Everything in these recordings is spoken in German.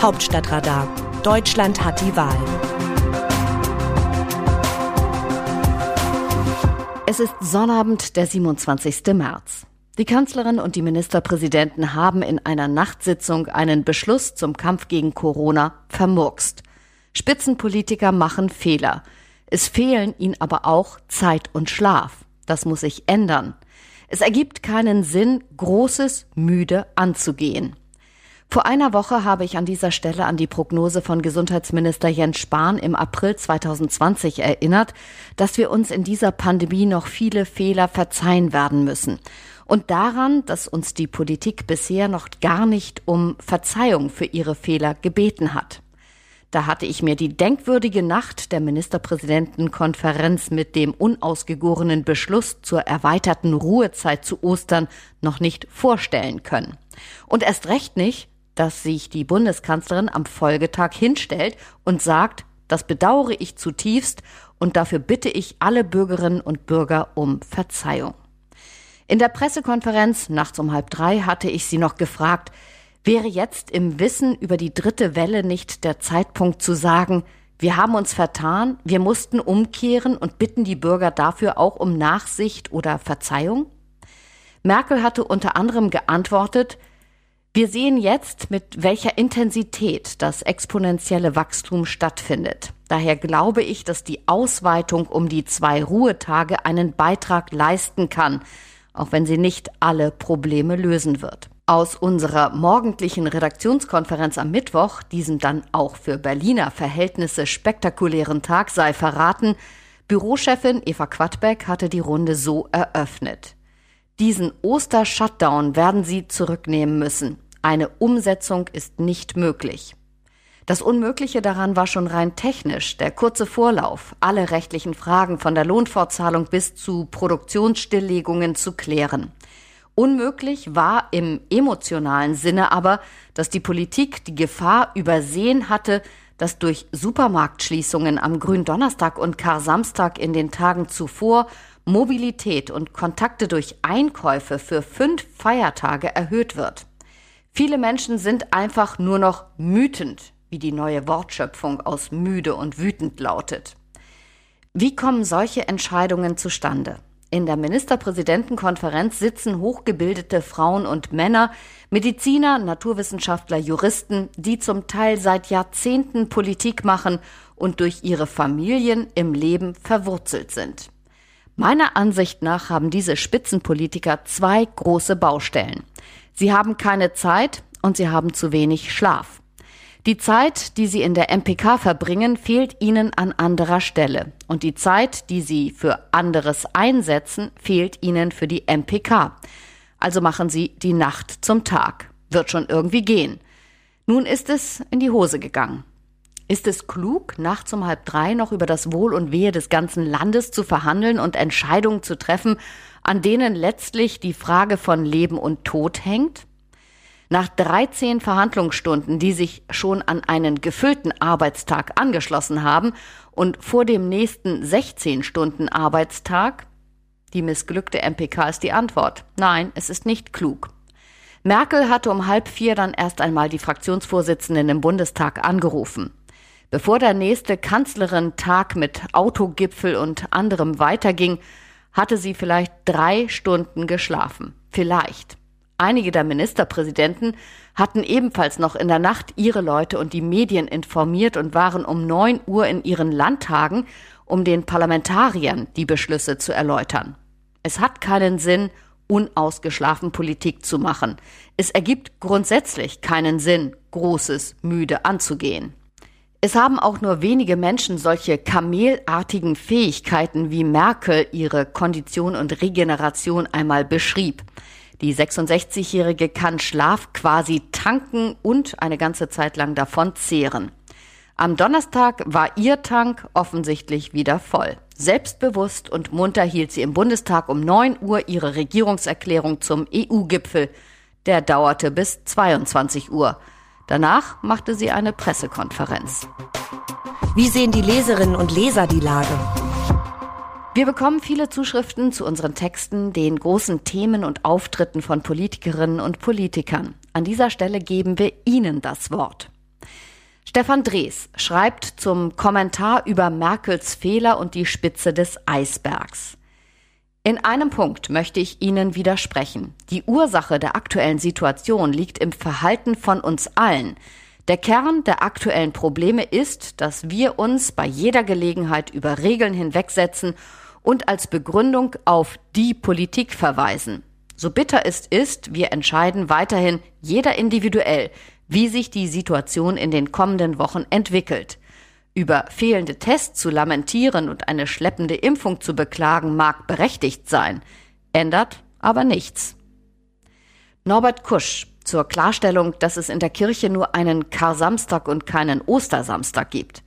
Hauptstadtradar. Deutschland hat die Wahl. Es ist Sonnabend, der 27. März. Die Kanzlerin und die Ministerpräsidenten haben in einer Nachtsitzung einen Beschluss zum Kampf gegen Corona vermurkst. Spitzenpolitiker machen Fehler. Es fehlen ihnen aber auch Zeit und Schlaf. Das muss sich ändern. Es ergibt keinen Sinn, Großes müde anzugehen. Vor einer Woche habe ich an dieser Stelle an die Prognose von Gesundheitsminister Jens Spahn im April 2020 erinnert, dass wir uns in dieser Pandemie noch viele Fehler verzeihen werden müssen. Und daran, dass uns die Politik bisher noch gar nicht um Verzeihung für ihre Fehler gebeten hat. Da hatte ich mir die denkwürdige Nacht der Ministerpräsidentenkonferenz mit dem unausgegorenen Beschluss zur erweiterten Ruhezeit zu Ostern noch nicht vorstellen können. Und erst recht nicht, dass sich die Bundeskanzlerin am Folgetag hinstellt und sagt, das bedauere ich zutiefst und dafür bitte ich alle Bürgerinnen und Bürger um Verzeihung. In der Pressekonferenz nachts um halb drei hatte ich sie noch gefragt, wäre jetzt im Wissen über die dritte Welle nicht der Zeitpunkt zu sagen, wir haben uns vertan, wir mussten umkehren und bitten die Bürger dafür auch um Nachsicht oder Verzeihung? Merkel hatte unter anderem geantwortet, wir sehen jetzt, mit welcher Intensität das exponentielle Wachstum stattfindet. Daher glaube ich, dass die Ausweitung um die zwei Ruhetage einen Beitrag leisten kann, auch wenn sie nicht alle Probleme lösen wird. Aus unserer morgendlichen Redaktionskonferenz am Mittwoch, diesem dann auch für Berliner Verhältnisse spektakulären Tag, sei verraten, Bürochefin Eva Quadbeck hatte die Runde so eröffnet. Diesen Oster-Shutdown werden sie zurücknehmen müssen. Eine Umsetzung ist nicht möglich. Das Unmögliche daran war schon rein technisch, der kurze Vorlauf, alle rechtlichen Fragen von der Lohnfortzahlung bis zu Produktionsstilllegungen zu klären. Unmöglich war im emotionalen Sinne aber, dass die Politik die Gefahr übersehen hatte, dass durch Supermarktschließungen am Gründonnerstag und Kar-Samstag in den Tagen zuvor Mobilität und Kontakte durch Einkäufe für fünf Feiertage erhöht wird. Viele Menschen sind einfach nur noch mütend, wie die neue Wortschöpfung aus müde und wütend lautet. Wie kommen solche Entscheidungen zustande? In der Ministerpräsidentenkonferenz sitzen hochgebildete Frauen und Männer, Mediziner, Naturwissenschaftler, Juristen, die zum Teil seit Jahrzehnten Politik machen und durch ihre Familien im Leben verwurzelt sind. Meiner Ansicht nach haben diese Spitzenpolitiker zwei große Baustellen. Sie haben keine Zeit und sie haben zu wenig Schlaf. Die Zeit, die sie in der MPK verbringen, fehlt ihnen an anderer Stelle. Und die Zeit, die sie für anderes einsetzen, fehlt ihnen für die MPK. Also machen sie die Nacht zum Tag. Wird schon irgendwie gehen. Nun ist es in die Hose gegangen. Ist es klug, nachts um halb drei noch über das Wohl und Wehe des ganzen Landes zu verhandeln und Entscheidungen zu treffen, an denen letztlich die Frage von Leben und Tod hängt? Nach 13 Verhandlungsstunden, die sich schon an einen gefüllten Arbeitstag angeschlossen haben und vor dem nächsten 16 Stunden Arbeitstag, die missglückte MPK ist die Antwort. Nein, es ist nicht klug. Merkel hatte um halb vier dann erst einmal die Fraktionsvorsitzenden im Bundestag angerufen. Bevor der nächste Kanzlerin-Tag mit Autogipfel und anderem weiterging, hatte sie vielleicht drei Stunden geschlafen. Vielleicht. Einige der Ministerpräsidenten hatten ebenfalls noch in der Nacht ihre Leute und die Medien informiert und waren um neun Uhr in ihren Landtagen, um den Parlamentariern die Beschlüsse zu erläutern. Es hat keinen Sinn, unausgeschlafen Politik zu machen. Es ergibt grundsätzlich keinen Sinn, Großes müde anzugehen. Es haben auch nur wenige Menschen solche kamelartigen Fähigkeiten, wie Merkel ihre Kondition und Regeneration einmal beschrieb. Die 66-Jährige kann Schlaf quasi tanken und eine ganze Zeit lang davon zehren. Am Donnerstag war ihr Tank offensichtlich wieder voll. Selbstbewusst und munter hielt sie im Bundestag um 9 Uhr ihre Regierungserklärung zum EU-Gipfel. Der dauerte bis 22 Uhr. Danach machte sie eine Pressekonferenz. Wie sehen die Leserinnen und Leser die Lage? Wir bekommen viele Zuschriften zu unseren Texten, den großen Themen und Auftritten von Politikerinnen und Politikern. An dieser Stelle geben wir Ihnen das Wort. Stefan Drees schreibt zum Kommentar über Merkels Fehler und die Spitze des Eisbergs. In einem Punkt möchte ich Ihnen widersprechen. Die Ursache der aktuellen Situation liegt im Verhalten von uns allen. Der Kern der aktuellen Probleme ist, dass wir uns bei jeder Gelegenheit über Regeln hinwegsetzen und als Begründung auf die Politik verweisen. So bitter es ist, wir entscheiden weiterhin jeder individuell, wie sich die Situation in den kommenden Wochen entwickelt. Über fehlende Tests zu lamentieren und eine schleppende Impfung zu beklagen mag berechtigt sein, ändert aber nichts. Norbert Kusch zur Klarstellung, dass es in der Kirche nur einen Kar-Samstag und keinen Ostersamstag gibt.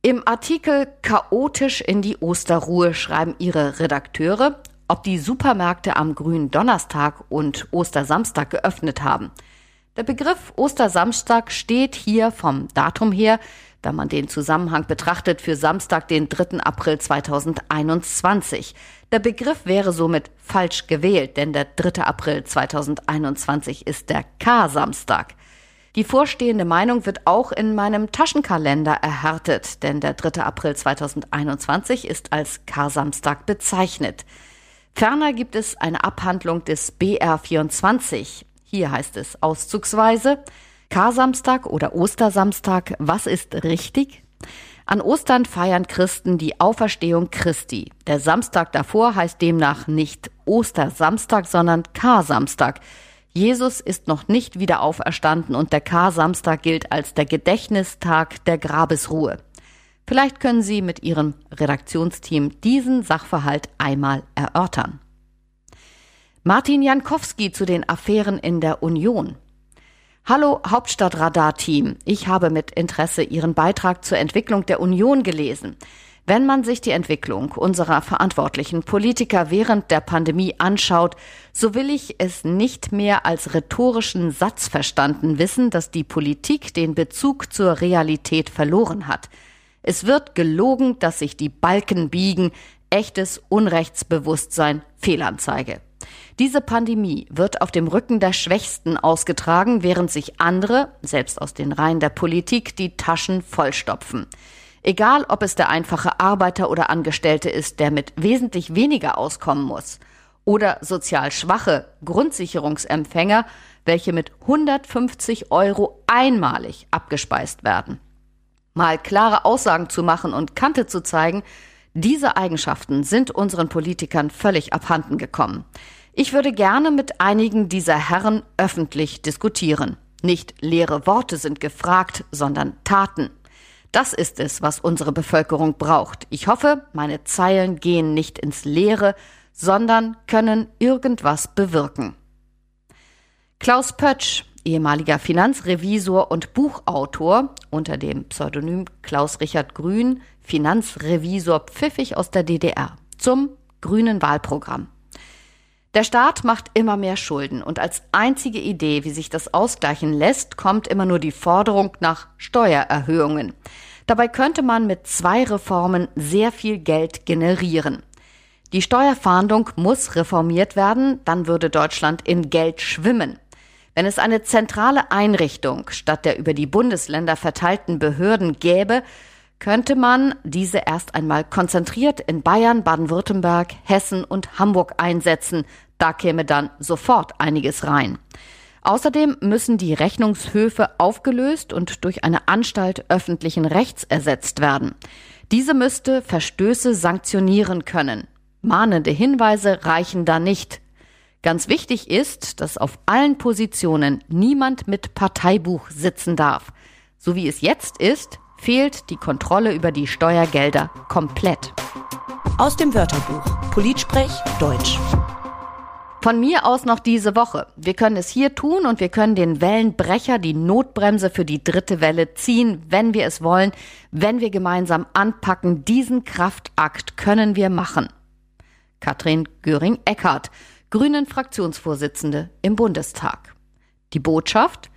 Im Artikel Chaotisch in die Osterruhe schreiben ihre Redakteure, ob die Supermärkte am grünen Donnerstag und Ostersamstag geöffnet haben – der Begriff Ostersamstag steht hier vom Datum her, da man den Zusammenhang betrachtet, für Samstag, den 3. April 2021. Der Begriff wäre somit falsch gewählt, denn der 3. April 2021 ist der K-Samstag. Die vorstehende Meinung wird auch in meinem Taschenkalender erhärtet, denn der 3. April 2021 ist als K-Samstag bezeichnet. Ferner gibt es eine Abhandlung des BR24, hier heißt es auszugsweise Karsamstag oder Ostersamstag, was ist richtig? An Ostern feiern Christen die Auferstehung Christi. Der Samstag davor heißt demnach nicht Ostersamstag, sondern Karsamstag. Jesus ist noch nicht wieder auferstanden und der Karsamstag gilt als der Gedächtnistag der Grabesruhe. Vielleicht können Sie mit Ihrem Redaktionsteam diesen Sachverhalt einmal erörtern. Martin Jankowski zu den Affären in der Union. Hallo Hauptstadtradar-Team. Ich habe mit Interesse Ihren Beitrag zur Entwicklung der Union gelesen. Wenn man sich die Entwicklung unserer verantwortlichen Politiker während der Pandemie anschaut, so will ich es nicht mehr als rhetorischen Satz verstanden wissen, dass die Politik den Bezug zur Realität verloren hat. Es wird gelogen, dass sich die Balken biegen, echtes Unrechtsbewusstsein Fehlanzeige. Diese Pandemie wird auf dem Rücken der Schwächsten ausgetragen, während sich andere, selbst aus den Reihen der Politik, die Taschen vollstopfen. Egal, ob es der einfache Arbeiter oder Angestellte ist, der mit wesentlich weniger auskommen muss, oder sozial schwache Grundsicherungsempfänger, welche mit 150 Euro einmalig abgespeist werden. Mal klare Aussagen zu machen und Kante zu zeigen, diese Eigenschaften sind unseren Politikern völlig abhanden gekommen. Ich würde gerne mit einigen dieser Herren öffentlich diskutieren. Nicht leere Worte sind gefragt, sondern Taten. Das ist es, was unsere Bevölkerung braucht. Ich hoffe, meine Zeilen gehen nicht ins Leere, sondern können irgendwas bewirken. Klaus Pötsch, ehemaliger Finanzrevisor und Buchautor unter dem Pseudonym Klaus Richard Grün, Finanzrevisor pfiffig aus der DDR, zum grünen Wahlprogramm. Der Staat macht immer mehr Schulden und als einzige Idee, wie sich das ausgleichen lässt, kommt immer nur die Forderung nach Steuererhöhungen. Dabei könnte man mit zwei Reformen sehr viel Geld generieren. Die Steuerfahndung muss reformiert werden, dann würde Deutschland in Geld schwimmen. Wenn es eine zentrale Einrichtung statt der über die Bundesländer verteilten Behörden gäbe, könnte man diese erst einmal konzentriert in Bayern, Baden-Württemberg, Hessen und Hamburg einsetzen, da käme dann sofort einiges rein. Außerdem müssen die Rechnungshöfe aufgelöst und durch eine Anstalt öffentlichen Rechts ersetzt werden. Diese müsste Verstöße sanktionieren können. Mahnende Hinweise reichen da nicht. Ganz wichtig ist, dass auf allen Positionen niemand mit Parteibuch sitzen darf. So wie es jetzt ist, fehlt die Kontrolle über die Steuergelder komplett. Aus dem Wörterbuch Politsprech Deutsch. Von mir aus noch diese Woche. Wir können es hier tun und wir können den Wellenbrecher, die Notbremse für die dritte Welle ziehen, wenn wir es wollen, wenn wir gemeinsam anpacken. Diesen Kraftakt können wir machen. Katrin Göring-Eckardt, Grünen Fraktionsvorsitzende im Bundestag. Die Botschaft?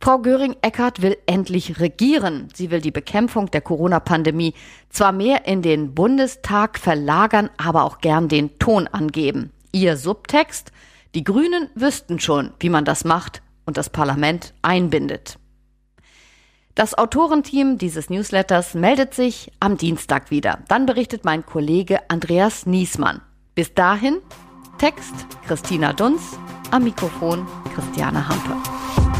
Frau Göring-Eckardt will endlich regieren. Sie will die Bekämpfung der Corona-Pandemie zwar mehr in den Bundestag verlagern, aber auch gern den Ton angeben. Ihr Subtext, die Grünen wüssten schon, wie man das macht und das Parlament einbindet. Das Autorenteam dieses Newsletters meldet sich am Dienstag wieder. Dann berichtet mein Kollege Andreas Niesmann. Bis dahin, Text Christina Dunz, am Mikrofon Christiane Hampe.